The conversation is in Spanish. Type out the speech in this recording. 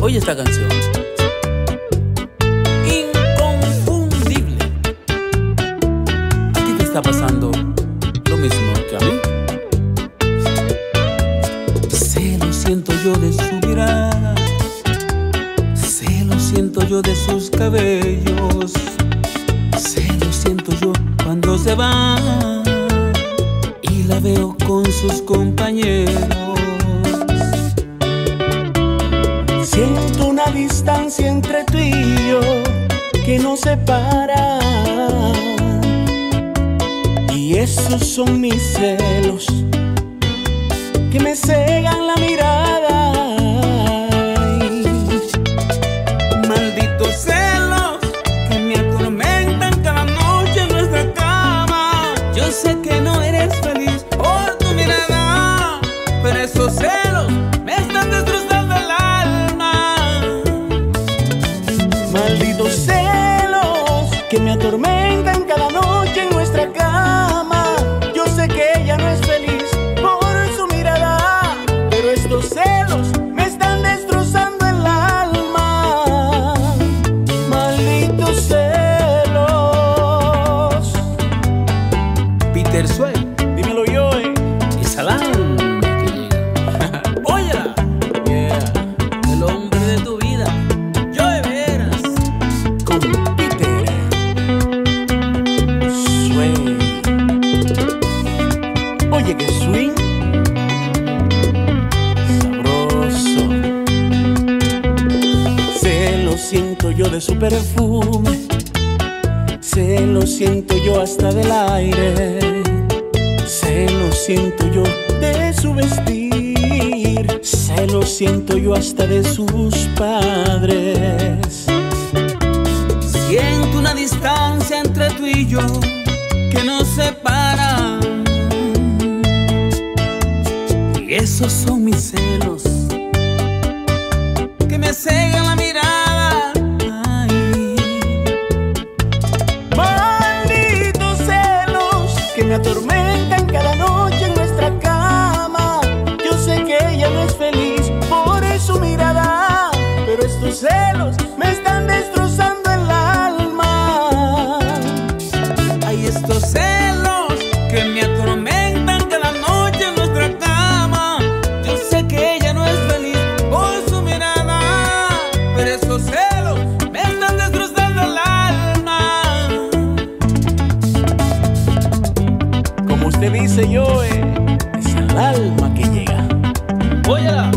Oye esta canción. Inconfundible. A ti te está pasando lo mismo que a mí. Se lo siento yo de su mirada. Se lo siento yo de sus cabellos. Se lo siento yo cuando se va la veo con sus compañeros. Siento una distancia entre tú y yo que nos separa. Y esos son mis celos que me cegan la pero esos celos me están destrozando el alma. Malditos celos que me atormentan cada noche Oye, que swing. Sabroso. Se lo siento yo de su perfume. Se lo siento yo hasta del aire. Se lo siento yo de su vestir. Se lo siento yo hasta de sus padres. Que nos separa. Y esos son mis celos señores, eh, es el alma que llega. Óyela.